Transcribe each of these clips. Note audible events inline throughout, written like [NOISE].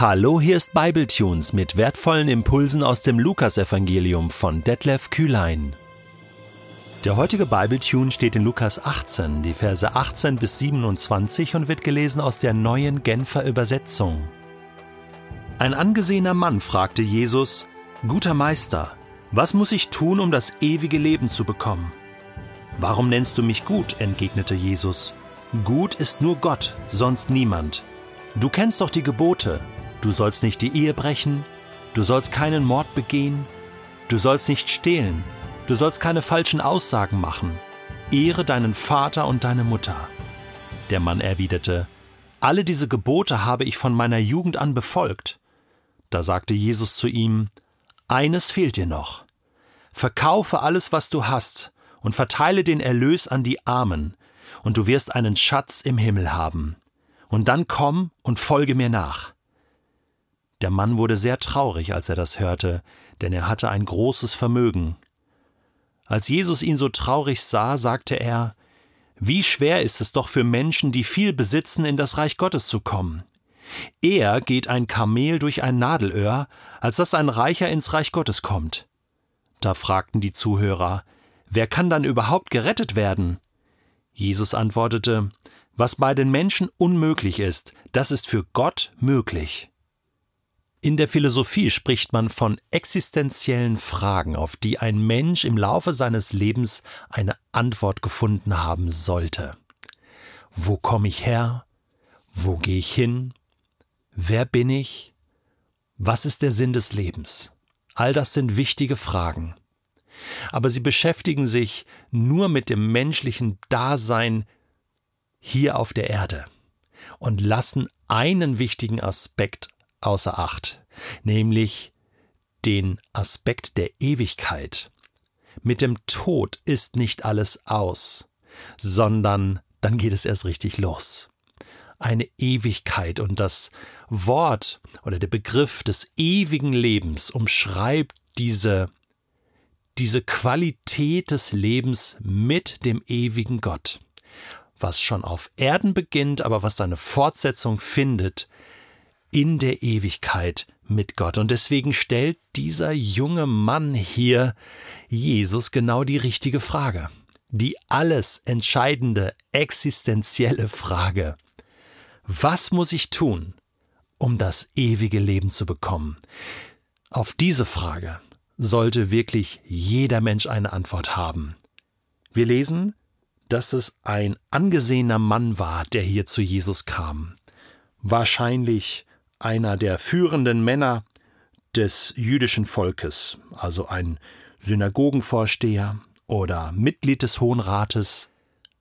Hallo, hier ist Bibletunes mit wertvollen Impulsen aus dem Lukasevangelium von Detlef Kühlein. Der heutige Bibletune steht in Lukas 18, die Verse 18 bis 27 und wird gelesen aus der neuen Genfer Übersetzung. Ein angesehener Mann fragte Jesus: Guter Meister, was muss ich tun, um das ewige Leben zu bekommen? Warum nennst du mich gut? entgegnete Jesus. Gut ist nur Gott, sonst niemand. Du kennst doch die Gebote. Du sollst nicht die Ehe brechen, du sollst keinen Mord begehen, du sollst nicht stehlen, du sollst keine falschen Aussagen machen. Ehre deinen Vater und deine Mutter. Der Mann erwiderte, Alle diese Gebote habe ich von meiner Jugend an befolgt. Da sagte Jesus zu ihm, Eines fehlt dir noch. Verkaufe alles, was du hast, und verteile den Erlös an die Armen, und du wirst einen Schatz im Himmel haben. Und dann komm und folge mir nach. Der Mann wurde sehr traurig, als er das hörte, denn er hatte ein großes Vermögen. Als Jesus ihn so traurig sah, sagte er Wie schwer ist es doch für Menschen, die viel besitzen, in das Reich Gottes zu kommen. Eher geht ein Kamel durch ein Nadelöhr, als dass ein Reicher ins Reich Gottes kommt. Da fragten die Zuhörer Wer kann dann überhaupt gerettet werden? Jesus antwortete Was bei den Menschen unmöglich ist, das ist für Gott möglich. In der Philosophie spricht man von existenziellen Fragen, auf die ein Mensch im Laufe seines Lebens eine Antwort gefunden haben sollte. Wo komme ich her? Wo gehe ich hin? Wer bin ich? Was ist der Sinn des Lebens? All das sind wichtige Fragen. Aber sie beschäftigen sich nur mit dem menschlichen Dasein hier auf der Erde und lassen einen wichtigen Aspekt außer Acht, nämlich den Aspekt der Ewigkeit. Mit dem Tod ist nicht alles aus, sondern dann geht es erst richtig los. Eine Ewigkeit und das Wort oder der Begriff des ewigen Lebens umschreibt diese, diese Qualität des Lebens mit dem ewigen Gott, was schon auf Erden beginnt, aber was seine Fortsetzung findet in der Ewigkeit mit Gott. Und deswegen stellt dieser junge Mann hier Jesus genau die richtige Frage. Die alles entscheidende existenzielle Frage. Was muss ich tun, um das ewige Leben zu bekommen? Auf diese Frage sollte wirklich jeder Mensch eine Antwort haben. Wir lesen, dass es ein angesehener Mann war, der hier zu Jesus kam. Wahrscheinlich einer der führenden Männer des jüdischen Volkes, also ein Synagogenvorsteher oder Mitglied des Hohen Rates,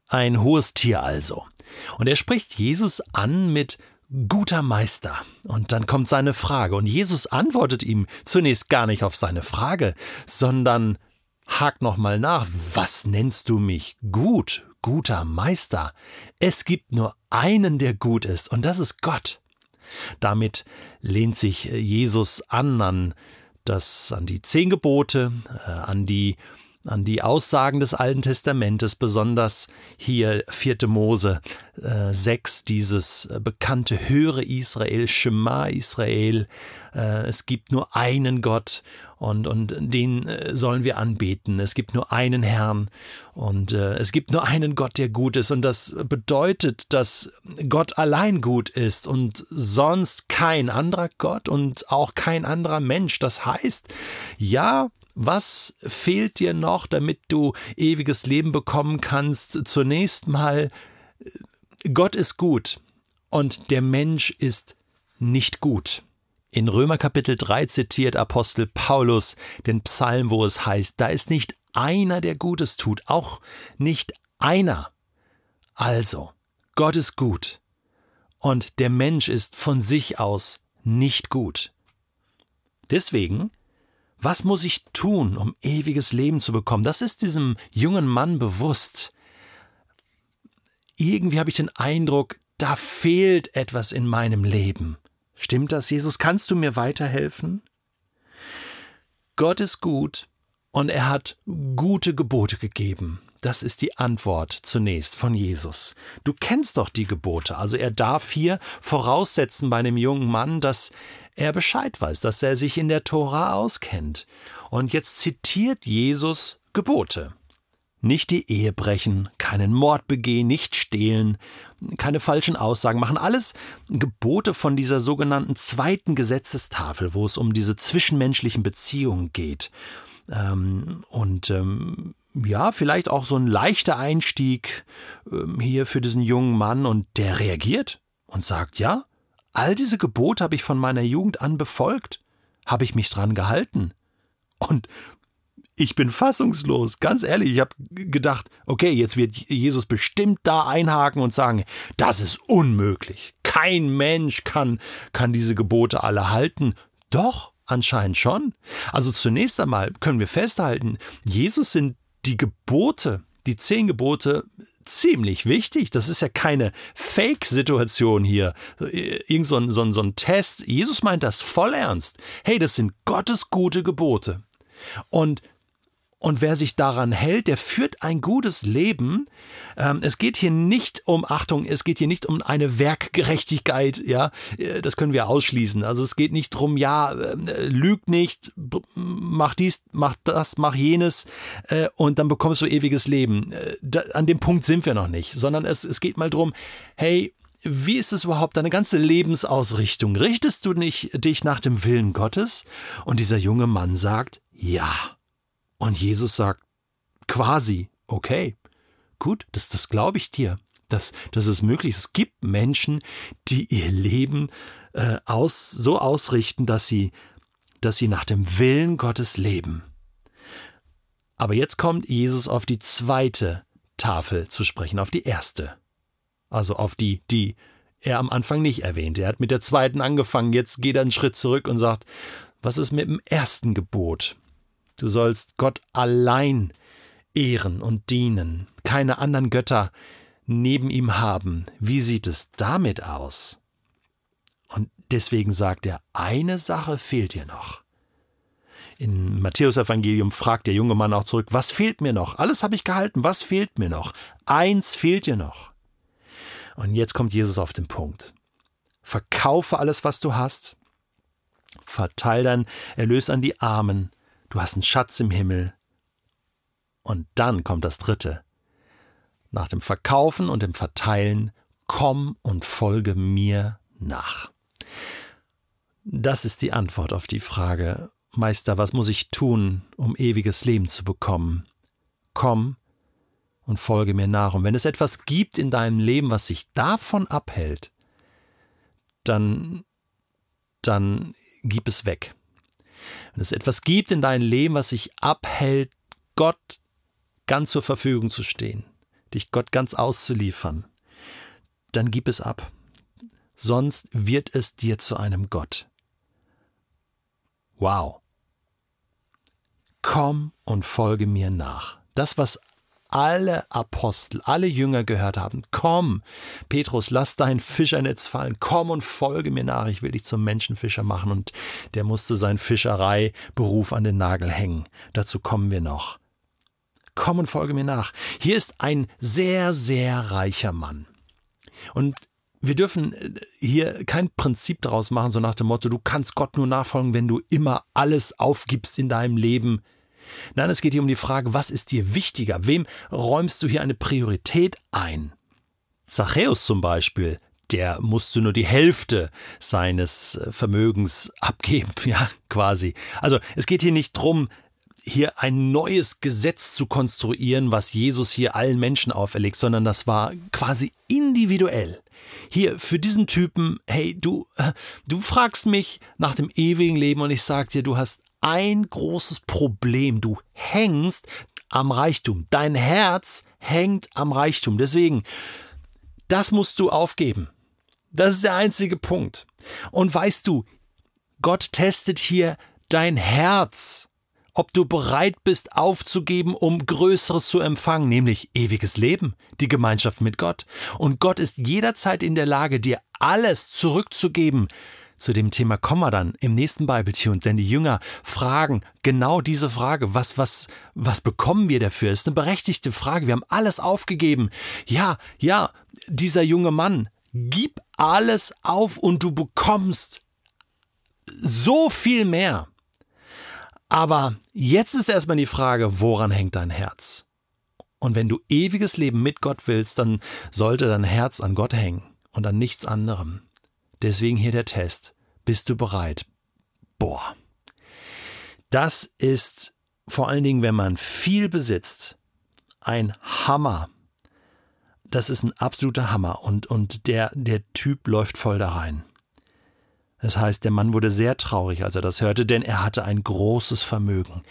ein hohes Tier also. Und er spricht Jesus an mit guter Meister. Und dann kommt seine Frage. Und Jesus antwortet ihm zunächst gar nicht auf seine Frage, sondern hakt nochmal nach. Was nennst du mich gut, guter Meister? Es gibt nur einen, der gut ist, und das ist Gott. Damit lehnt sich Jesus an an das, an die zehn Gebote, äh, an die an die Aussagen des Alten Testamentes, besonders hier 4. Mose äh, 6, dieses äh, bekannte Höre Israel, Shema Israel, äh, es gibt nur einen Gott und, und den äh, sollen wir anbeten. Es gibt nur einen Herrn und äh, es gibt nur einen Gott, der gut ist. Und das bedeutet, dass Gott allein gut ist und sonst kein anderer Gott und auch kein anderer Mensch. Das heißt, ja, was fehlt dir noch, damit du ewiges Leben bekommen kannst? Zunächst mal, Gott ist gut und der Mensch ist nicht gut. In Römer Kapitel 3 zitiert Apostel Paulus den Psalm, wo es heißt, da ist nicht einer, der Gutes tut, auch nicht einer. Also, Gott ist gut und der Mensch ist von sich aus nicht gut. Deswegen, was muss ich tun, um ewiges Leben zu bekommen? Das ist diesem jungen Mann bewusst. Irgendwie habe ich den Eindruck, da fehlt etwas in meinem Leben. Stimmt das, Jesus? Kannst du mir weiterhelfen? Gott ist gut und er hat gute Gebote gegeben. Das ist die Antwort zunächst von Jesus. Du kennst doch die Gebote. Also er darf hier voraussetzen bei einem jungen Mann, dass er Bescheid weiß, dass er sich in der Tora auskennt. Und jetzt zitiert Jesus Gebote. Nicht die Ehe brechen, keinen Mord begehen, nicht stehlen, keine falschen Aussagen machen. Alles Gebote von dieser sogenannten zweiten Gesetzestafel, wo es um diese zwischenmenschlichen Beziehungen geht. Ähm, und ähm, ja, vielleicht auch so ein leichter Einstieg ähm, hier für diesen jungen Mann und der reagiert und sagt, ja, all diese Gebote habe ich von meiner Jugend an befolgt, habe ich mich dran gehalten. Und ich bin fassungslos, ganz ehrlich. Ich habe gedacht, okay, jetzt wird Jesus bestimmt da einhaken und sagen, das ist unmöglich. Kein Mensch kann, kann diese Gebote alle halten. Doch, anscheinend schon. Also zunächst einmal können wir festhalten, Jesus sind die Gebote, die zehn Gebote ziemlich wichtig. Das ist ja keine Fake-Situation hier. Irgend so ein, so, ein, so ein Test. Jesus meint das voll ernst. Hey, das sind Gottes gute Gebote. Und und wer sich daran hält, der führt ein gutes Leben. Ähm, es geht hier nicht um, Achtung, es geht hier nicht um eine Werkgerechtigkeit, ja, äh, das können wir ausschließen. Also es geht nicht drum, ja, äh, lüg nicht, mach dies, mach das, mach jenes äh, und dann bekommst du ewiges Leben. An dem Punkt sind wir noch nicht, sondern es, es geht mal drum, hey, wie ist es überhaupt deine ganze Lebensausrichtung? Richtest du nicht dich nach dem Willen Gottes? Und dieser junge Mann sagt, ja. Und Jesus sagt quasi, okay, gut, das, das glaube ich dir. Das, das ist möglich. Es gibt Menschen, die ihr Leben äh, aus, so ausrichten, dass sie, dass sie nach dem Willen Gottes leben. Aber jetzt kommt Jesus auf die zweite Tafel zu sprechen, auf die erste. Also auf die, die er am Anfang nicht erwähnte. Er hat mit der zweiten angefangen, jetzt geht er einen Schritt zurück und sagt, was ist mit dem ersten Gebot? Du sollst Gott allein ehren und dienen, keine anderen Götter neben ihm haben. Wie sieht es damit aus? Und deswegen sagt er, eine Sache fehlt dir noch. In Matthäus Evangelium fragt der junge Mann auch zurück, was fehlt mir noch? Alles habe ich gehalten, was fehlt mir noch? Eins fehlt dir noch. Und jetzt kommt Jesus auf den Punkt. Verkaufe alles, was du hast, verteil dein Erlös an die Armen, du hast einen Schatz im Himmel. Und dann kommt das Dritte. Nach dem Verkaufen und dem Verteilen, komm und folge mir nach. Das ist die Antwort auf die Frage, Meister, was muss ich tun, um ewiges Leben zu bekommen? Komm und folge mir nach. Und wenn es etwas gibt in deinem Leben, was sich davon abhält, dann, dann gib es weg. Wenn es etwas gibt in deinem Leben, was sich abhält, Gott ganz zur Verfügung zu stehen, dich Gott ganz auszuliefern, dann gib es ab. Sonst wird es dir zu einem Gott. Wow. Komm und folge mir nach. Das, was alle Apostel, alle Jünger gehört haben, komm, Petrus, lass dein Fischernetz fallen, komm und folge mir nach, ich will dich zum Menschenfischer machen. Und der musste seinen Fischereiberuf an den Nagel hängen. Dazu kommen wir noch. Komm und folge mir nach. Hier ist ein sehr, sehr reicher Mann. Und wir dürfen äh, hier kein Prinzip daraus machen, so nach dem Motto, du kannst Gott nur nachfolgen, wenn du immer alles aufgibst in deinem Leben. Nein, es geht hier um die Frage, was ist dir wichtiger? Wem räumst du hier eine Priorität ein? Zachäus zum Beispiel, der musste nur die Hälfte seines äh, Vermögens [LAUGHS] abgeben, ja, quasi. Also es geht hier nicht darum, hier ein neues Gesetz zu konstruieren, was Jesus hier allen Menschen auferlegt, sondern das war quasi individuell. Hier, für diesen Typen, hey, du, äh, du fragst mich nach dem ewigen Leben und ich sag dir, du hast ein großes Problem. Du hängst am Reichtum. Dein Herz hängt am Reichtum. Deswegen, das musst du aufgeben. Das ist der einzige Punkt. Und weißt du, Gott testet hier dein Herz, ob du bereit bist aufzugeben, um Größeres zu empfangen, nämlich ewiges Leben, die Gemeinschaft mit Gott. Und Gott ist jederzeit in der Lage, dir alles zurückzugeben, Zu dem Thema kommen wir dann im nächsten Bibletune, denn die Jünger fragen genau diese Frage, was, was, was bekommen wir dafür? Ist eine berechtigte Frage. Wir haben alles aufgegeben. Ja, ja, dieser junge Mann, gib alles auf und du bekommst so viel mehr. Aber jetzt ist erstmal die Frage, woran hängt dein Herz? Und wenn du ewiges Leben mit Gott willst, dann sollte dein Herz an Gott hängen und an nichts anderem. Deswegen hier der Test. Bist du bereit? Boah. Das ist vor allen Dingen, wenn man viel besitzt, ein Hammer. Das ist ein absoluter Hammer und, und der, der Typ läuft voll da rein. Das heißt, der Mann wurde sehr traurig, als er das hörte, denn er hatte ein großes Vermögen.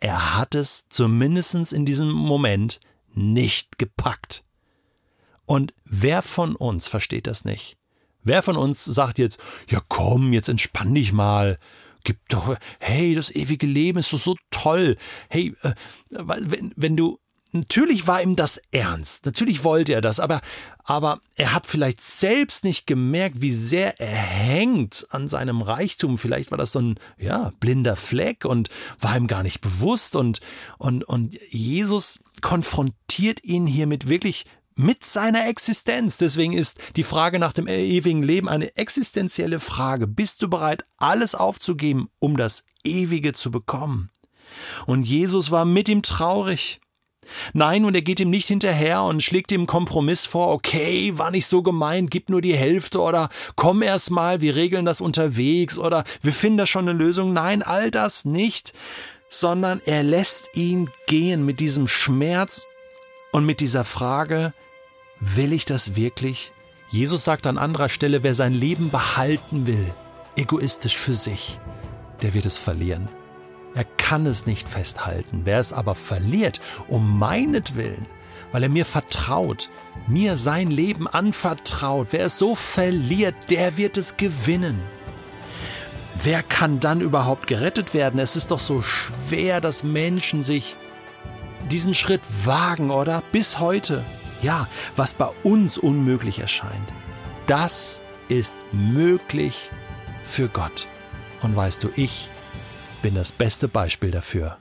Er hat es zumindest in diesem Moment nicht gepackt. Und wer von uns versteht das nicht? Wer von uns sagt jetzt, ja komm, jetzt entspann dich mal, gib doch, hey, das ewige Leben ist doch so toll. Hey, äh, wenn, wenn du Natürlich war ihm das ernst, natürlich wollte er das, aber, aber er hat vielleicht selbst nicht gemerkt, wie sehr er hängt an seinem Reichtum. Vielleicht war das so ein ja, blinder Fleck und war ihm gar nicht bewusst. Und, und, und Jesus konfrontiert ihn hiermit wirklich mit seiner Existenz. Deswegen ist die Frage nach dem ewigen Leben eine existenzielle Frage. Bist du bereit, alles aufzugeben, um das Ewige zu bekommen? Und Jesus war mit ihm traurig. Nein, und er geht ihm nicht hinterher und schlägt ihm Kompromiss vor, okay, war nicht so gemeint, gib nur die Hälfte oder komm erst mal, wir regeln das unterwegs oder wir finden da schon eine Lösung. Nein, all das nicht, sondern er lässt ihn gehen mit diesem Schmerz und mit dieser Frage, will ich das wirklich? Jesus sagt an anderer Stelle, wer sein Leben behalten will, egoistisch für sich, der wird es verlieren. Er kann es nicht festhalten. Wer es aber verliert, um meinetwillen, weil er mir vertraut, mir sein Leben anvertraut, wer es so verliert, der wird es gewinnen. Wer kann dann überhaupt gerettet werden? Es ist doch so schwer, dass Menschen sich diesen Schritt wagen, oder? Bis heute. Ja, was bei uns unmöglich erscheint, das ist möglich für Gott. Und weißt du, ich bin das beste Beispiel dafür.